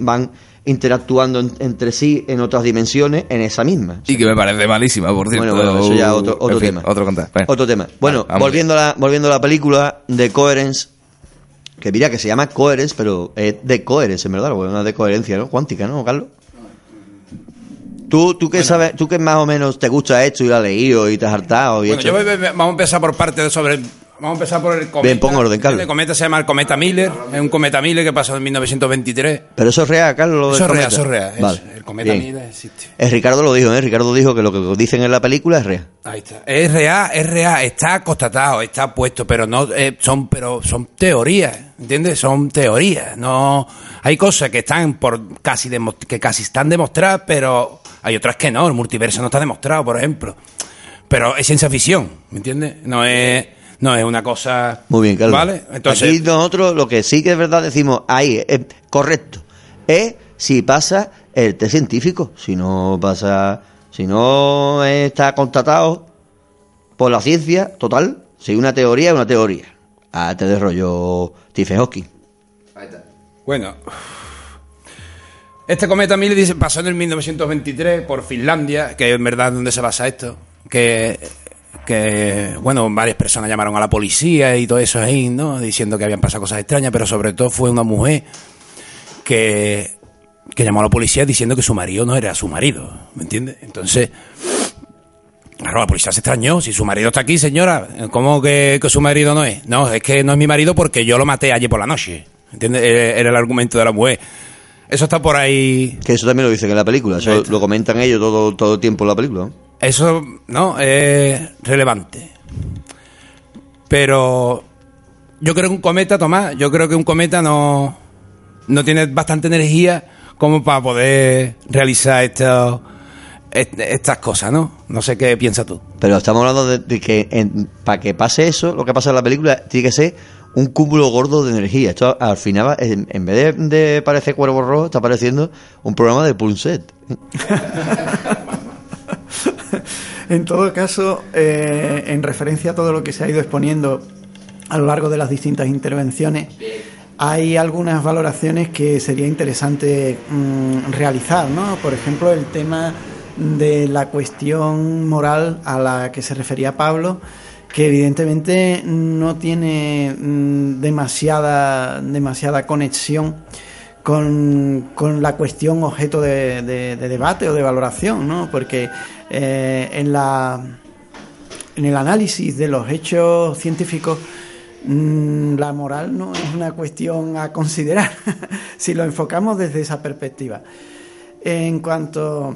van interactuando en- entre sí en otras dimensiones en esa misma. Y que me parece malísima, por cierto. Bueno, bueno, eso ya otro, otro En fin, tema. Otro contar. Bueno. Otro tema. Bueno, Vale, volviendo, a la, volviendo a la película de Coherence, que mira que se llama Coherence, pero es de Coherence, en verdad, porque es una de coherencia, ¿no? Cuántica, ¿no, Carlos? Tú, tú que sabes, tú que más o menos te gusta esto y lo has leído y te has hartado y Bueno, hecho- yo voy- voy- vamos a empezar por parte de sobre. Vamos a empezar por el cometa. Bien, pon orden, Carlos. El cometa se llama el cometa Miller. Es un cometa Miller que pasó en 1923. Pero eso es real, Carlos. lo del Eso es real, eso es real. es- el cometa bien. Miller existe. Eh, Ricardo lo dijo, ¿eh? Ricardo dijo que lo que dicen en la película es real. Ahí está. Es real, es real, está constatado, está puesto, pero no eh, son, pero son teorías, ¿entiendes? Son teorías. No, hay cosas que están por casi demo- que casi están demostradas, pero hay otras que no. El multiverso no está demostrado, por ejemplo. Pero es ciencia ficción, ¿me entiendes? No es, no es una cosa. Muy bien, Carlos. Vale, entonces. Aquí nosotros lo que sí que es verdad decimos, ahí, es correcto, es si pasa el test científico. Si no pasa, si no está constatado por la ciencia total, si una teoría es una teoría. Ah, te de rollo Stephen Hawking. Bueno, este cometa Miller dice, pasó en el 1923 por Finlandia, que en verdad donde se basa esto, que, que, bueno, varias personas llamaron a la policía y todo eso ahí, ¿no? Diciendo que habían pasado cosas extrañas, pero sobre todo fue una mujer que, que llamó a la policía diciendo que su marido no era su marido, ¿me entiendes? Entonces, claro, la policía se extrañó. Si su marido está aquí, señora, ¿cómo que, que su marido no es? No, es que no es mi marido porque yo lo maté ayer por la noche, ¿entiendes? Eh, Era el argumento de la mujer. Eso está por ahí Que eso también lo dicen en la película, eso lo comentan ellos todo, todo el tiempo en la película. Eso, no, es relevante. Pero yo creo que un cometa, Tomás, yo creo que un cometa no, no tiene bastante energía como para poder realizar esto- est- estas cosas, ¿no? No sé qué piensas tú. Pero estamos hablando de, de que para que pase eso, lo que pasa en la película, tiene que ser un cúmulo gordo de energía. Esto al final, en vez de, de parecer Cuervo Rojo, está pareciendo un programa de Pulset. En todo caso, eh, en referencia a todo lo que se ha ido exponiendo a lo largo de las distintas intervenciones, hay algunas valoraciones que sería interesante mm, realizar, ¿no? Por ejemplo, el tema de la cuestión moral a la que se refería Pablo, que evidentemente no tiene mm, demasiada, demasiada conexión con, con la cuestión objeto de, de- de debate o de valoración, ¿no? Porque eh, en la en el análisis de los hechos científicos mm, la moral no es una cuestión a considerar si lo enfocamos desde esa perspectiva. En cuanto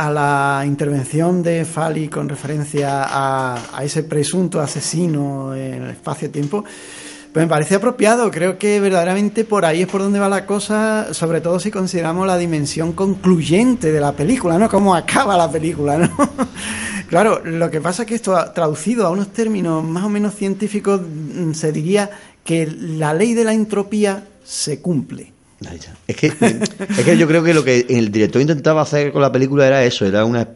a la intervención de Fali con referencia a, ese presunto asesino en el espacio-tiempo, pues me parece apropiado. Creo que verdaderamente por ahí es por donde va la cosa, sobre todo si consideramos la dimensión concluyente de la película, ¿no? Cómo acaba la película, ¿no? claro, lo que pasa es que esto, traducido a unos términos más o menos científicos, mm, se diría que la ley de la entropía se cumple. Es que, es que yo creo que lo que el director intentaba hacer con la película era eso, era una,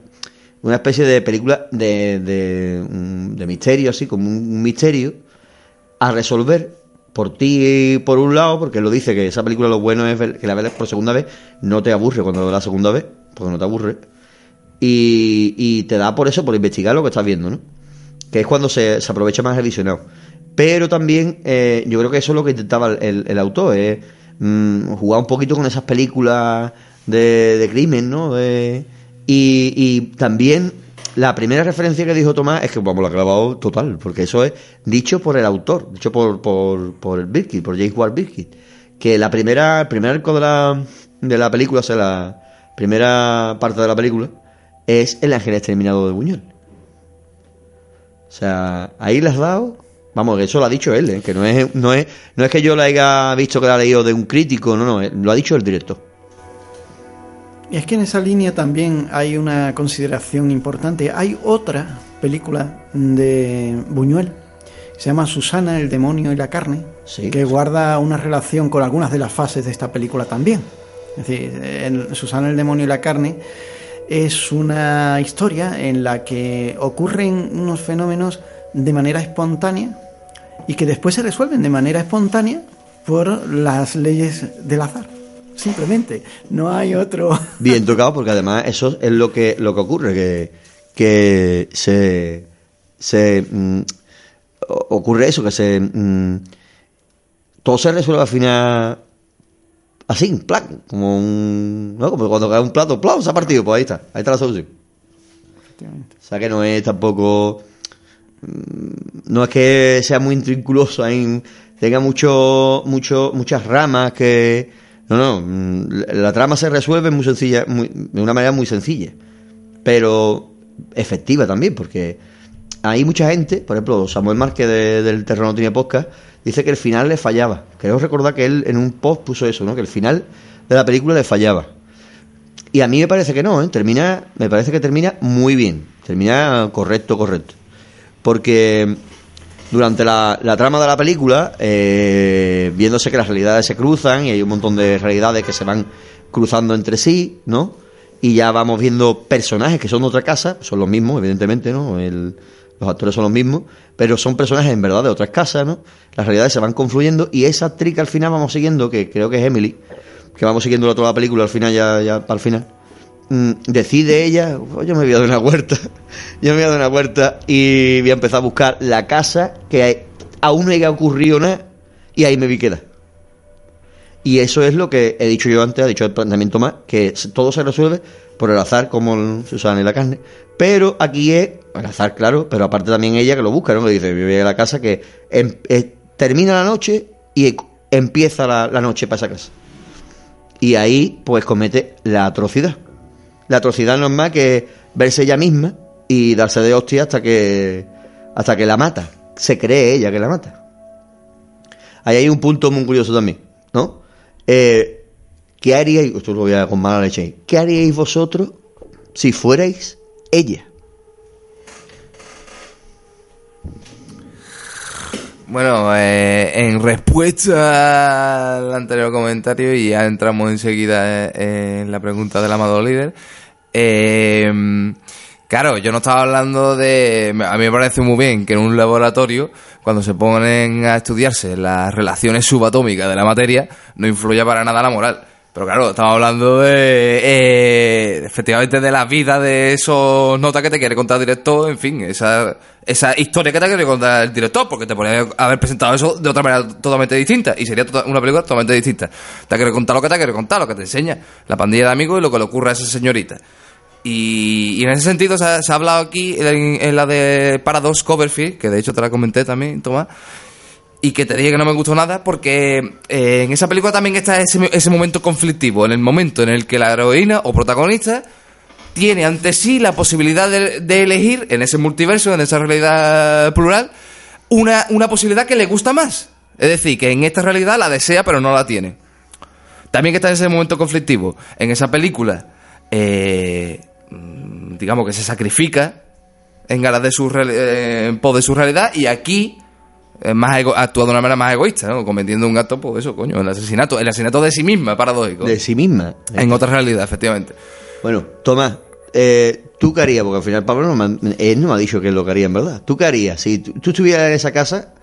una especie de película de, de, mm, de misterio, así como un, misterio a resolver por ti por un lado, porque lo dice que esa película lo bueno es que la ves por segunda vez, no te aburre cuando la segunda vez, porque no te aburre, y, y te da por eso, por investigar lo que estás viendo, ¿no? Que es cuando se, aprovecha más el visionado. Pero también eh, yo creo que eso es lo que intentaba el- el autor, es mm, jugar un poquito con esas películas de, de crimen, ¿no? De- y, también la primera referencia que dijo Tomás es que, vamos, la ha clavado total, porque eso es dicho por el autor, dicho por, por, por el Birkin, por James Ward Birkin, que la primera, el primer arco de la, de la película, o sea, la primera parte de la película, es el ángel exterminado de Buñuel. O sea, ahí le has dado. Vamos, que eso lo ha dicho él, ¿eh? que no es, no, es, no es que yo lo haya visto que lo ha leído de un crítico, no, no, eh, lo ha dicho el director. Y es que en esa línea también hay una consideración importante. Hay otra película de Buñuel, se llama Susana, el demonio y la carne, Sí. que guarda una relación con algunas de las fases de esta película también. Es decir, Susana, el demonio y la carne es una historia en la que ocurren unos fenómenos de manera espontánea y que después se resuelven de manera espontánea por las leyes del azar. Simplemente, no hay otro. Bien tocado, porque además eso es lo que, lo que ocurre, que, que se, se mm, ocurre eso, que se mm, todo se resuelve al final así, plan, como un, ¿no? como cuando cae un plato, ¡plau! se ha partido, pues ahí está, ahí está la solución. O sea que no es tampoco. Mm, No es que sea muy intrinculoso, ahí, tenga mucho, mucho, muchas ramas que. No, no. mm, La, trama se resuelve muy sencilla, de una manera muy sencilla. Pero efectiva también, porque hay mucha gente, por ejemplo, Samuel Márquez de- del Terreno Tiene Podcast, dice que el final le fallaba. Creo recordar que él en un post puso eso, ¿no? Que el final de la película le fallaba. Y a mí me parece que no, ¿eh? Termina, me parece que termina muy bien. Termina correcto, correcto. Porque durante la, la trama de la película, eh, viéndose que las realidades se cruzan y hay un montón de realidades que se van cruzando entre sí, ¿no? Y ya vamos viendo personajes que son de otra casa, son los mismos, evidentemente, ¿no? El- los actores son los mismos, pero son personajes en verdad de otras casas, ¿no? Las realidades se van confluyendo y esa actriz que al final vamos siguiendo, que creo que es Emily, que vamos siguiendo toda la película al final, ya, ya el final, decide ella, "Oh, yo me voy a dar una vuelta, yo me voy a dar una vuelta y voy a empezar a buscar la casa que aún no haya ocurrido nada y ahí me vi quedar. Y eso es lo que he dicho yo antes, ha dicho el planteamiento más, que todo se resuelve por el azar, como se usa en la carne. Pero aquí es, el azar, claro, pero aparte también ella que lo busca, ¿no? Que dice, yo voy a la casa que em- eh, termina la noche y e- empieza la, la noche para esa casa. Y ahí, pues, comete la atrocidad. La atrocidad no es más que verse ella misma y darse de hostia hasta que, hasta que la mata. Se cree ella que la mata. Ahí hay un punto muy curioso también, ¿no? Eh, ¿Qué haríais? Esto lo voy a con mala leche. ¿Qué haríais vosotros si fuerais ella? Bueno, eh, en respuesta al anterior comentario, y ya entramos enseguida eh, en la pregunta del amado líder, eh, claro, yo no estaba hablando de... A mí me parece muy bien que en un laboratorio, cuando se ponen a estudiarse las relaciones subatómicas de la materia, no influya para nada la moral. Pero claro, estamos hablando de, eh, efectivamente, de la vida de esos notas que te quiere contar el director, en fin, esa, esa historia que te quiere contar el director, porque te podría haber presentado eso de otra manera totalmente distinta, y sería tota- una película totalmente distinta. Te quiere contar lo que te quiere contar, lo que te enseña, la pandilla de amigos y lo que le ocurre a esa señorita. Y, en ese sentido se ha, se ha hablado aquí en, en la de Paradox Coverfield, que de hecho te la comenté también, Tomás, y que te dije que no me gustó nada porque eh, en esa película también está ese, ese momento conflictivo, en el momento en el que la heroína o protagonista tiene ante sí la posibilidad de, elegir en ese multiverso, en esa realidad plural, una, una posibilidad que le gusta más. Es decir, que en esta realidad la desea pero no la tiene. También está ese momento conflictivo. En esa película, eh, digamos que se sacrifica en galas de su eh, en pos de su realidad y aquí más ego- actúa de una manera más egoísta, ¿no? cometiendo un acto, pues eso, coño, el asesinato, el asesinato de sí misma, paradójico. De sí misma. En otra realidad, efectivamente. Bueno, Tomás, eh, ¿tú qué harías? Porque al final Pablo no me, ha- él no me ha dicho que lo que haría en verdad. ¿Tú qué harías? Si tú, tú estuvieras en esa casa,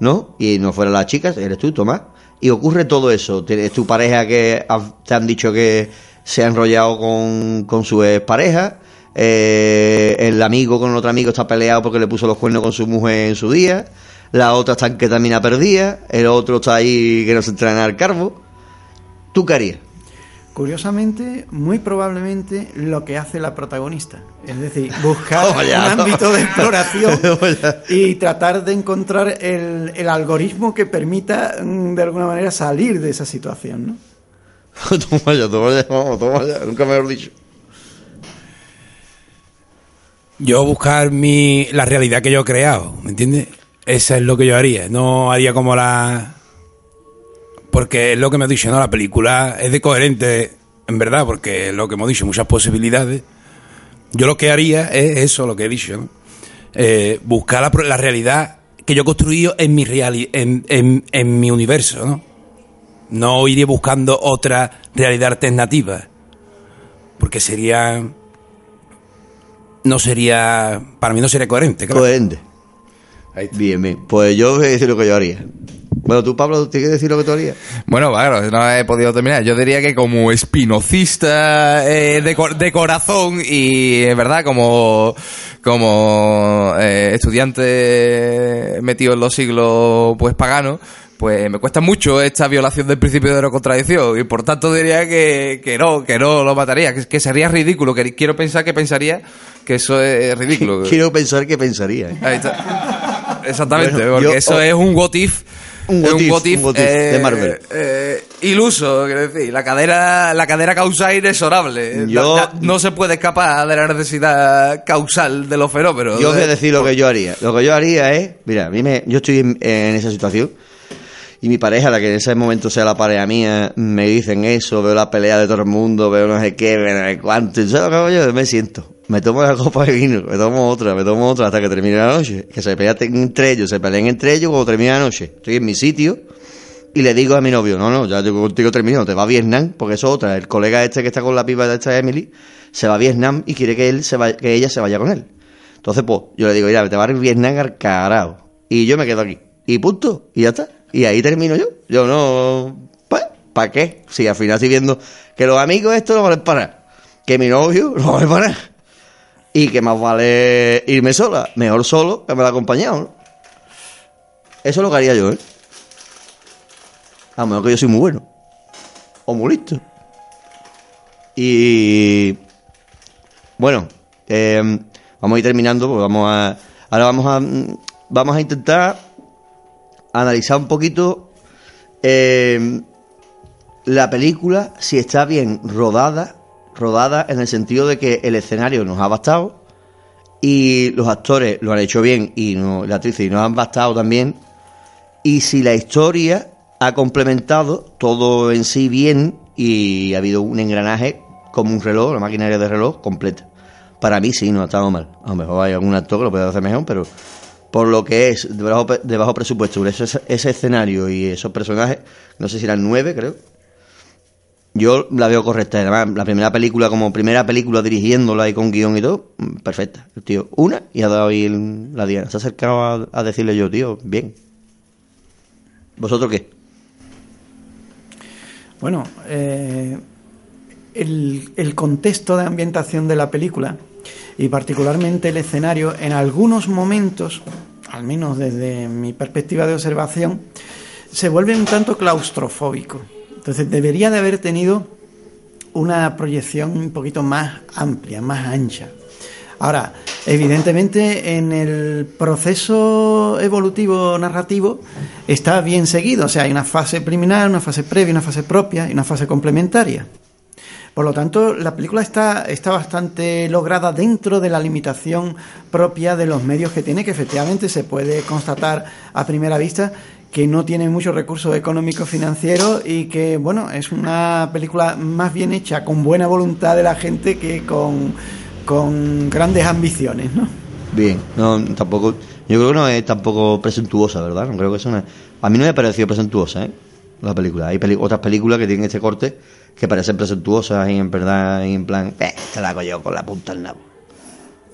¿no? Y no fueran las chicas, eres tú, Tomás, y ocurre todo eso. Tienes tu pareja que te han dicho que se ha enrollado con, con su pareja, el amigo con otro amigo está peleado porque le puso los cuernos con su mujer en su día, la otra está en ketamina perdida, el otro está ahí que no se entrena al carbo. ¿Tú qué harías? Curiosamente, muy probablemente lo que hace la protagonista. Es decir, buscar ya, un ámbito de exploración y tratar de encontrar el, el algoritmo que permita, mm, de alguna manera, salir de esa situación. ¿no? toma ya, toma ya, vamos, toma ya, nunca me lo dicho. Yo buscar mi, la realidad que yo he creado, ¿me entiendes? Esa es lo que yo haría. No haría como la... Porque es lo que me he dicho, ¿no? La película es de coherente, en verdad, porque es lo que hemos dicho, muchas posibilidades. Yo lo que haría es eso, lo que he dicho, ¿no? Eh, buscar la, la realidad que yo he construido en mi, reali en, en, en mi universo, ¿no? No iría buscando otra realidad alternativa. Porque sería no sería, para mí no sería coherente. claro. Coherente. Bien, bien. Pues yo voy a decir lo que yo haría. Bueno, tú, Pablo, ¿tienes que decir lo que tú harías? Bueno, claro, no he podido terminar. Yo diría que como espinocista eh, de, de corazón y, en verdad, como, como eh, estudiante metido en los siglos pues paganos, pues me cuesta mucho esta violación del principio de la contradicción y por tanto diría que, que no, que no lo mataría, que, que sería ridículo, que quiero pensar que pensaría que eso es ridículo. Quiero pensar que pensaría. ¿eh? Ahí está. Exactamente, Bueno, porque yo- eso oh. es un what if. Un what if, what if, un what if de Marvel. eh, iluso, quiero decir. La cadera, la cadera causal inexorable. Yo- Da- da- no se puede escapar de la necesidad causal de los fenómenos. Yo voy a Eh, decir lo que yo haría. Lo que yo haría es, mira, a mí me, yo estoy en, en esa situación y mi pareja, la que en ese momento sea la pareja mía, me dicen eso, veo la pelea de todo el mundo, veo no sé qué, veo no sé cuánto. ¿Sabes lo que hago yo? Me siento. Me tomo la copa de vino, me tomo otra, me tomo otra hasta que termine la noche. Que se peleen entre ellos, se peleen entre ellos cuando termine la noche. Estoy en mi sitio y le digo a mi novio, no, no, ya yo contigo termino, te va a Vietnam, porque eso es otra. El colega este que está con la piba de esta Emily se va a Vietnam y quiere que él se vaya, que ella se vaya con él. Entonces, pues, yo le digo, mira, te va a ir Vietnam al carajo. Y yo me quedo aquí. Y punto. Y ya está. Y ahí termino yo. Yo no. Pues, ¿para qué? Si al final estoy viendo que los amigos esto no valen para que mi novio no vale para. Y que más vale irme sola. Mejor solo que me la acompañado. Eso es lo que haría yo, ¿eh? A lo mejor que yo soy muy bueno. O muy listo. Y. Bueno, eh, vamos a ir terminando, porque vamos a. Ahora vamos a. Vamos a intentar analizar un poquito eh, la película, si está bien rodada, rodada en el sentido de que el escenario nos ha bastado y los actores lo han hecho bien y no, la actriz y nos han bastado también. Y si la historia ha complementado todo en sí bien y ha habido un engranaje como un reloj, la maquinaria de reloj completa. Para mí sí, no ha estado mal. A lo mejor hay algún actor que lo puede hacer mejor, pero por lo que es de bajo, presupuesto, ese, ese escenario y esos personajes, no sé si eran nueve, creo. Yo la veo correcta. Además, la primera película, como primera película dirigiéndola y con guion y todo, perfecta. El tío, una y ha dado ahí la diana. Se ha acercado a, a decirle yo, tío, bien. ¿Vosotros qué? Bueno, eh, el, el contexto de ambientación de la película y particularmente el escenario, en algunos momentos, al menos desde mi perspectiva de observación, se vuelve un tanto claustrofóbico. Entonces debería de haber tenido una proyección un poquito más amplia, más ancha. Ahora, evidentemente en el proceso evolutivo narrativo está bien seguido, o sea, hay una fase preliminar, una fase previa, una fase propia y una fase complementaria. Por lo tanto, la película está, está bastante lograda dentro de la limitación propia de los medios que tiene, que efectivamente se puede constatar a primera vista que no tiene muchos recursos económicos financieros y que, bueno, es una película más bien hecha con buena voluntad de la gente que con, con grandes ambiciones, ¿no? Bien, no, tampoco. Yo creo que no es tampoco presuntuosa, ¿verdad? No creo que es una. A mí no me ha parecido presuntuosa, ¿eh? La película. Hay otras películas que tienen este corte que parecen presuntuosas y en verdad, y en plan, eh, te la hago yo con la punta del nabo.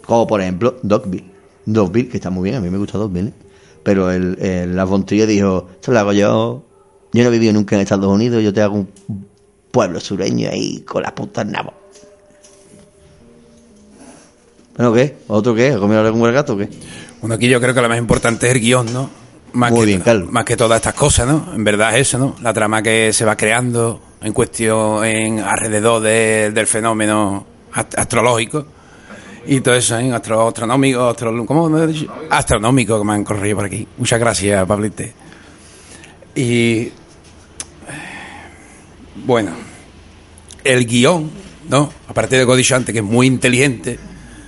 Como por ejemplo, Dogville. Dogville, que está muy bien, a mí me gusta Dogville, ¿eh? Pero el, el la von Trier dijo, esto lo hago yo. Yo no he vivido nunca en Estados Unidos, yo te hago un pueblo sureño ahí con la punta del nabo. Bueno, ¿qué? ¿Otro qué? ¿Ha comido algún gato o qué? Bueno, aquí yo creo que lo más importante es el guion, ¿no? Más Muy que, bien, Carlos. Más que todas estas cosas, ¿no? En verdad es eso, ¿no? La trama que se va creando en cuestión, en alrededor de- del fenómeno ast- astrológico y todo eso, ¿eh? Astro, astronómico, astro, ¿cómo me dicho? Astronómico que me han corregido por aquí. Muchas gracias, Pablite. Y. Bueno, el guion, ¿no? Aparte de Cody Shante, que es muy inteligente,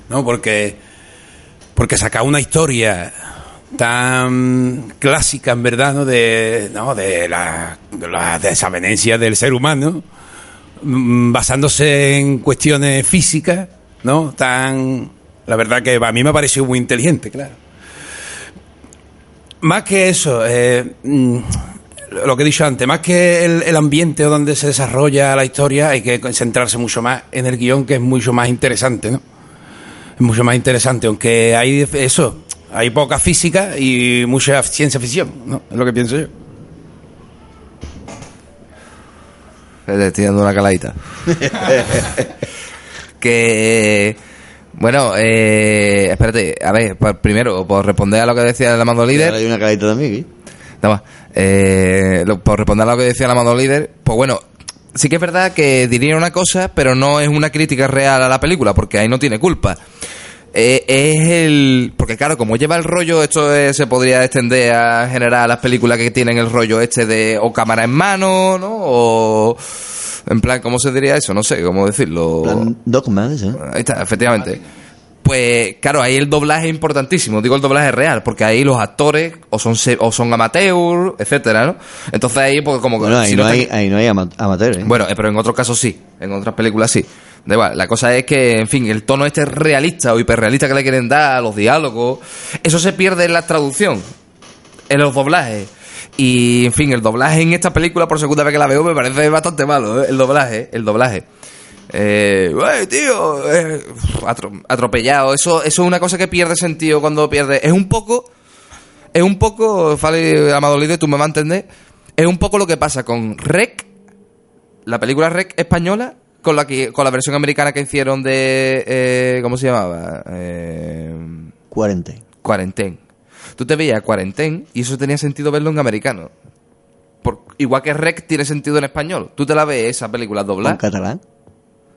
¿no? Porque porque saca una historia tan clásica en verdad no de no de la, la desavenencia del ser humano mm, basándose en cuestiones físicas no tan la verdad que a mí me ha parecido muy inteligente claro más que eso eh, mm, lo que he dicho antes más que el, el ambiente donde se desarrolla la historia hay que centrarse mucho más en el guion que es mucho más interesante no es mucho más interesante, aunque hay eso, hay poca física y mucha ciencia ficción, ¿no? Es lo que pienso yo. Le estoy dando una caladita. que. Bueno, eh, espérate, a ver, por- primero, por responder a lo que decía el amado líder. Hay una carita. Nada más. Eh, lo- por responder a lo que decía el amado líder, pues bueno, sí que es verdad que diría una cosa, pero no es una crítica real a la película, porque ahí no tiene culpa. Eh, es el. Porque claro, como lleva el rollo, esto se podría extender a generar las películas que tienen el rollo este de o cámara en mano, ¿no? O. En plan, ¿cómo se diría eso? No sé cómo decirlo. Plan Dogma, ¿eh? Ahí está, efectivamente. Pues claro, ahí el doblaje es importantísimo, digo el doblaje real, porque ahí los actores o son o son amateur, etcétera, ¿no? Entonces ahí pues como que Bueno, ahí si no, hay, están- ahí no hay ama- amateur, ¿eh? bueno, eh, pero en otros casos sí, en otras películas sí. Da igual, la cosa es que, en fin, el tono este realista o hiperrealista que le quieren dar a los diálogos, eso se pierde en la traducción, en los doblajes. Y, en fin, el doblaje en esta película, por segunda vez que la veo, me parece bastante malo, ¿eh? el doblaje, el doblaje. Eh, "Uey, tío, eh, atro- atropellado, eso, eso es una cosa que pierde sentido cuando pierde. Es un poco, es un poco, Fali Amadolide, tú me vas a entender, es un poco lo que pasa con Rec, la película Rec española, con la que, con la versión americana que hicieron de eh, ¿cómo se llamaba? Eh. Quarantine. Tú te veías Quarantine y eso tenía sentido verlo en americano. Por, igual que Rec tiene sentido en español. Tú te la ves esa película ¿O en doblada. catalán?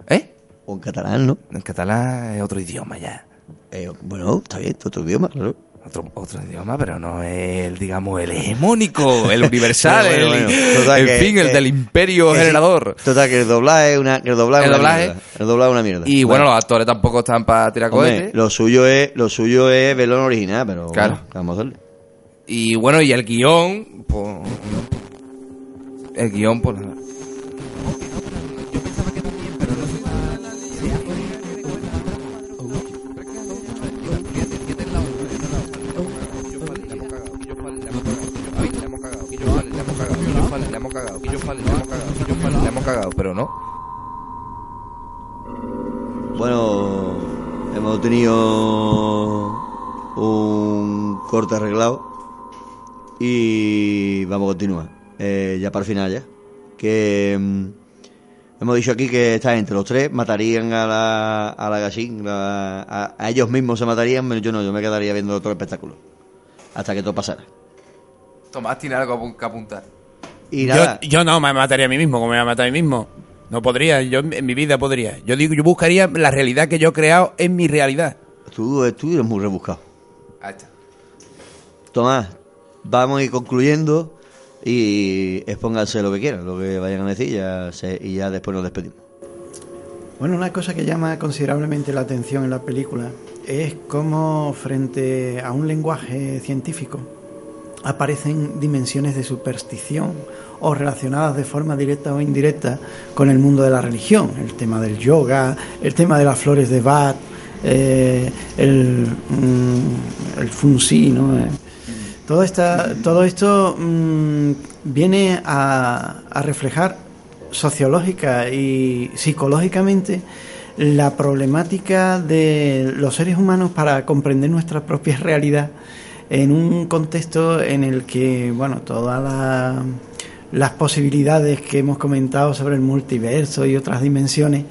¿Eh? ¿O en catalán, no? En catalán es otro idioma ya. Eh, bueno, está bien, otro idioma, claro. Otro, otro idioma, pero no el, digamos, el hegemónico, el universal, Bueno, bueno, el, bueno. Total en que- fin, el del imperio que generador. Total, que el doblaje es una, el doblaje El una doblaje- mierda. El doblaje es una mierda. Y bueno, los actores tampoco están para tirar cohetes. lo suyo es, lo suyo es verlo en original, pero Claro. vamos a. Y bueno, y el guion, pues. El guion, pues. nada. Pero no. Bueno, hemos tenido un corte arreglado y vamos a continuar. Eh, ya para el final ya. Que mm, hemos dicho aquí que esta gente, los tres, matarían a la, a la Gachín, la- a, a ellos mismos se matarían, pero yo no, yo me quedaría viendo todo el espectáculo. Hasta que todo pasara. Tomás tiene algo que apuntar. Y Yo, yo no me mataría a mí mismo, como me voy a matar a mí mismo. No podría, yo en mi vida podría. Yo digo, yo buscaría la realidad que yo he creado en mi realidad. tú, tú eres muy rebuscado. Ahí está. Tomás, vamos a ir concluyendo y expónganse lo que quieran, lo que vayan a decir ya se- y ya después nos despedimos. Bueno, una cosa que llama considerablemente la atención en la película es cómo frente a un lenguaje científico aparecen dimensiones de superstición o relacionadas de forma directa o indirecta con el mundo de la religión, el tema del yoga, el tema de las flores de Bach, eh, el, mm, el funsi, ¿no? Eh, todo, esta, todo esto mm, viene a, a reflejar sociológica y psicológicamente la problemática de los seres humanos para comprender nuestra propia realidad en un contexto en el que, bueno, todas la- las posibilidades que hemos comentado sobre el multiverso y otras dimensiones,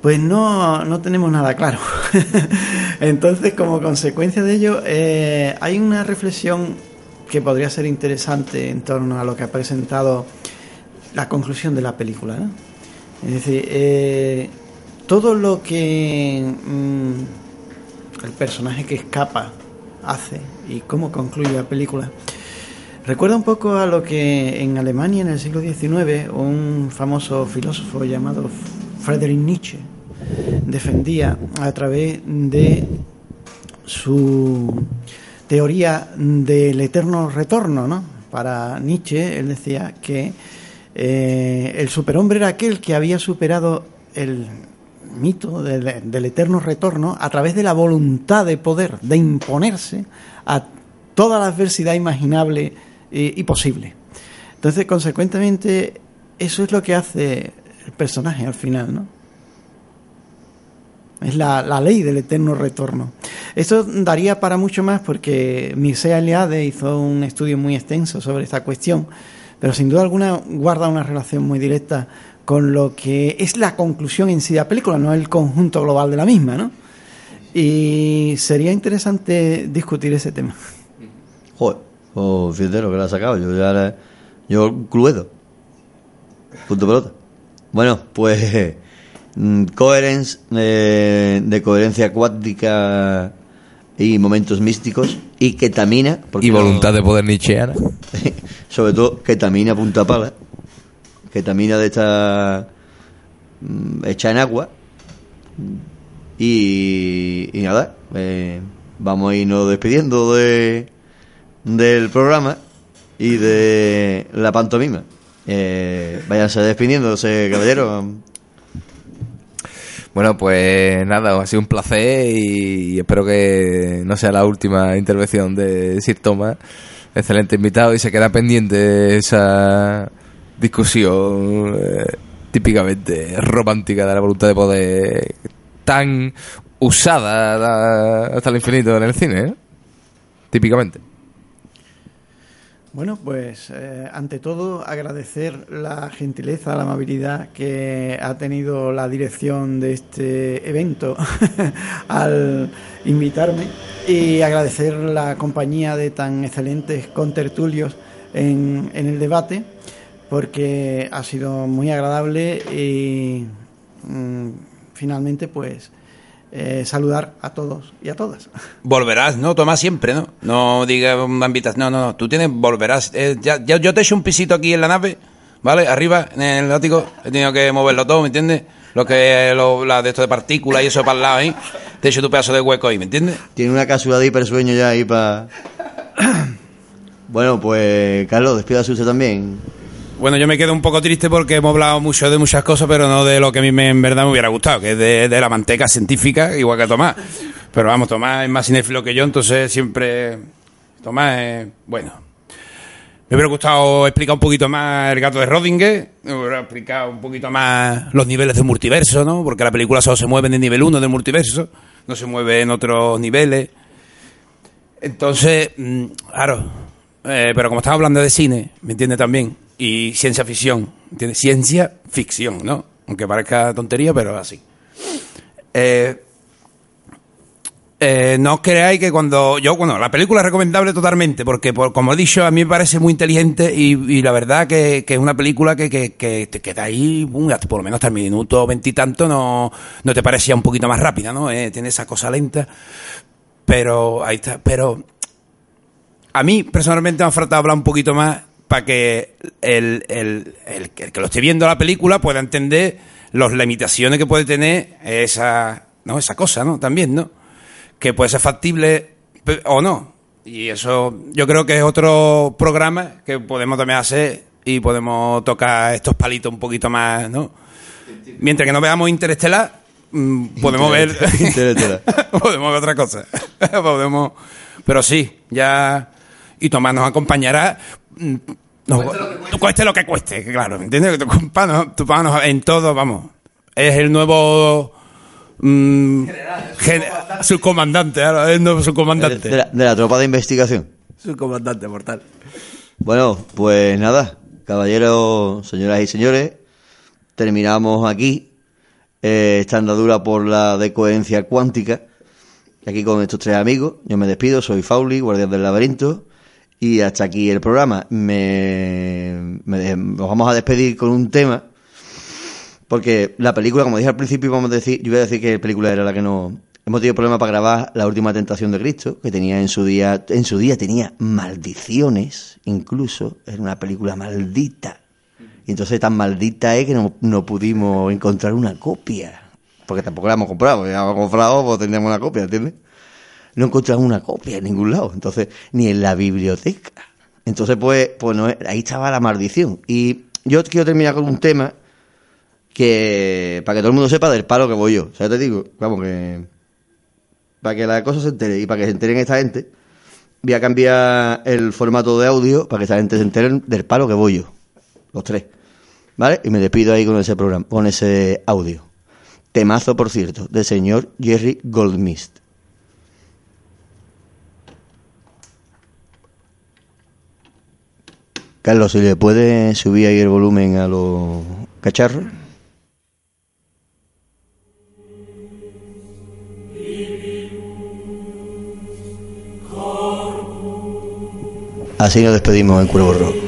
pues no, no tenemos nada claro. Entonces, como consecuencia de ello, eh, hay una reflexión que podría ser interesante en torno a lo que ha presentado la conclusión de la película. Es decir, eh, todo lo que mm, el personaje que escapa hace y cómo concluye la película recuerda un poco a lo que en Alemania en el siglo XIX un famoso filósofo llamado Friedrich Nietzsche defendía a través de su teoría del eterno retorno, ¿no? Para Nietzsche, él decía que eh, el superhombre era aquel que había superado el mito del, eterno retorno a través de la voluntad de poder, de imponerse a toda la adversidad imaginable y, y posible. Entonces, consecuentemente, eso es lo que hace el personaje al final, ¿no? Es la, la ley del eterno retorno. Esto daría para mucho más porque Mircea Eliade hizo un estudio muy extenso sobre esta cuestión, pero sin duda alguna guarda una relación muy directa con lo que es la conclusión en sí de la película, no el conjunto global de la misma, ¿no? Y sería interesante discutir ese tema. Joder, oh, fíjate lo que le ha sacado. Yo ya la- yo cluedo. Punto pelota. Bueno, pues mm, coherence eh, de coherencia cuántica y momentos místicos y ketamina porque Y no- voluntad de poder nietzscheana. sobre todo ketamina punta pala ketamina de esta mm, hecha en agua. Y, y nada eh, vamos a irnos despidiendo de del programa y de la pantomima. Eh, váyanse despidiéndose caballero. Bueno, pues nada, ha sido un placer y espero que no sea la última intervención de Sir Thomas. Excelente invitado y se queda pendiente esa discusión eh, típicamente romántica de la voluntad de poder tan usada da- hasta el infinito en el cine, ¿eh? Típicamente. Bueno, pues eh, ante todo agradecer la gentileza, la amabilidad que ha tenido la dirección de este evento al invitarme y agradecer la compañía de tan excelentes contertulios en, en el debate porque ha sido muy agradable y mm, finalmente pues eh, saludar a todos y a todas. Volverás, ¿no? Tomás siempre, ¿no? No diga una invitación. No, no, no. Tú tienes, volverás. Eh, ya, ya- yo te he hecho un pisito aquí en la nave, ¿vale? Arriba, en el ático. He tenido que moverlo todo, ¿me entiendes? Lo que lo, la de esto de partículas y eso para el lado ahí. Te he hecho tu pedazo de hueco ahí, ¿me entiendes? Tiene una casualidad de hipersueño ya ahí para... bueno, pues Carlos, despídase usted también. Bueno, yo me quedo un poco triste porque hemos hablado mucho de muchas cosas, pero no de lo que a mí me, en verdad me hubiera gustado, que es de, la manteca científica, igual que Tomás. Pero vamos, Tomás es más cinéfilo que yo, entonces siempre... Tomás es... Bueno. Me hubiera gustado explicar un poquito más el gato de Rodinger, me hubiera explicado un poquito más los niveles del multiverso, ¿no? Porque la película solo se mueve en el nivel 1 del multiverso, no se mueve en otros niveles. Entonces, mm, claro, eh, pero como estamos hablando de cine, ¿me entiende también? Y ciencia ficción, ¿entiende? Ciencia ficción, ¿no? Aunque parezca tontería, pero así. Eh, eh, no creáis que cuando yo, bueno, la película es recomendable totalmente, porque por- como he dicho, a mí me parece muy inteligente y, la verdad que, que es una película que, que, que te queda ahí, por lo menos hasta el minuto veintitanto, no, no te parecía un poquito más rápida, ¿no? Eh, tiene esa cosa lenta, pero ahí está, pero a mí personalmente me ha faltado hablar un poquito más para que el, el- el- el que lo esté viendo la película pueda entender las limitaciones que puede tener esa, ¿no? esa cosa, ¿no? También, ¿no? Que puede ser factible o no. Y eso yo creo que es otro programa que podemos también hacer y podemos tocar estos palitos un poquito más, ¿no? Mientras que no veamos Interestelar, mm, podemos ver... Interestelar. podemos ver otra cosa. podemos... Pero sí, ya... Y Tomás nos acompañará... nos- cueste lo que cueste, claro, ¿me entiendes? Que tu compa nos- tu papá nos- en todo, vamos. Es el nuevo... mm, gen- subcomandante, ahora es el nuevo De, subcomandante. de la, de la tropa de investigación. Subcomandante mortal. Bueno, pues nada, caballeros, señoras y señores, terminamos aquí eh, esta andadura por la decoherencia cuántica. Aquí con estos tres amigos, yo me despido, soy Fauli, guardián del laberinto, y hasta aquí el programa. Me, nos vamos a despedir con un tema, porque la película, como dije al principio, vamos a decir, yo iba a decir que la película era la que no... Hemos tenido problemas para grabar La Última Tentación de Cristo, que tenía en su día, en su día tenía maldiciones, incluso, era una película maldita. Y entonces tan maldita es que no, no pudimos encontrar una copia. Porque tampoco la hemos comprado, ya hemos comprado, pues tendríamos una copia, ¿entiendes? No encontramos una copia en ningún lado, entonces, ni en la biblioteca. Entonces, pues, pues no, ahí estaba la maldición. Y yo quiero terminar con un tema que, para que todo el mundo sepa del palo que voy yo. O sea, te digo, vamos, que, para que la cosa se entere y para que se enteren esta gente, voy a cambiar el formato de audio para que esta gente se enteren del palo que voy yo. Los tres. ¿Vale? Y me despido ahí con ese programa, con ese audio. Temazo, por cierto, del señor Jerry Goldmist. Carlos, si le puede subir ahí el volumen a los cacharros. Así nos despedimos en Cuervo Rock.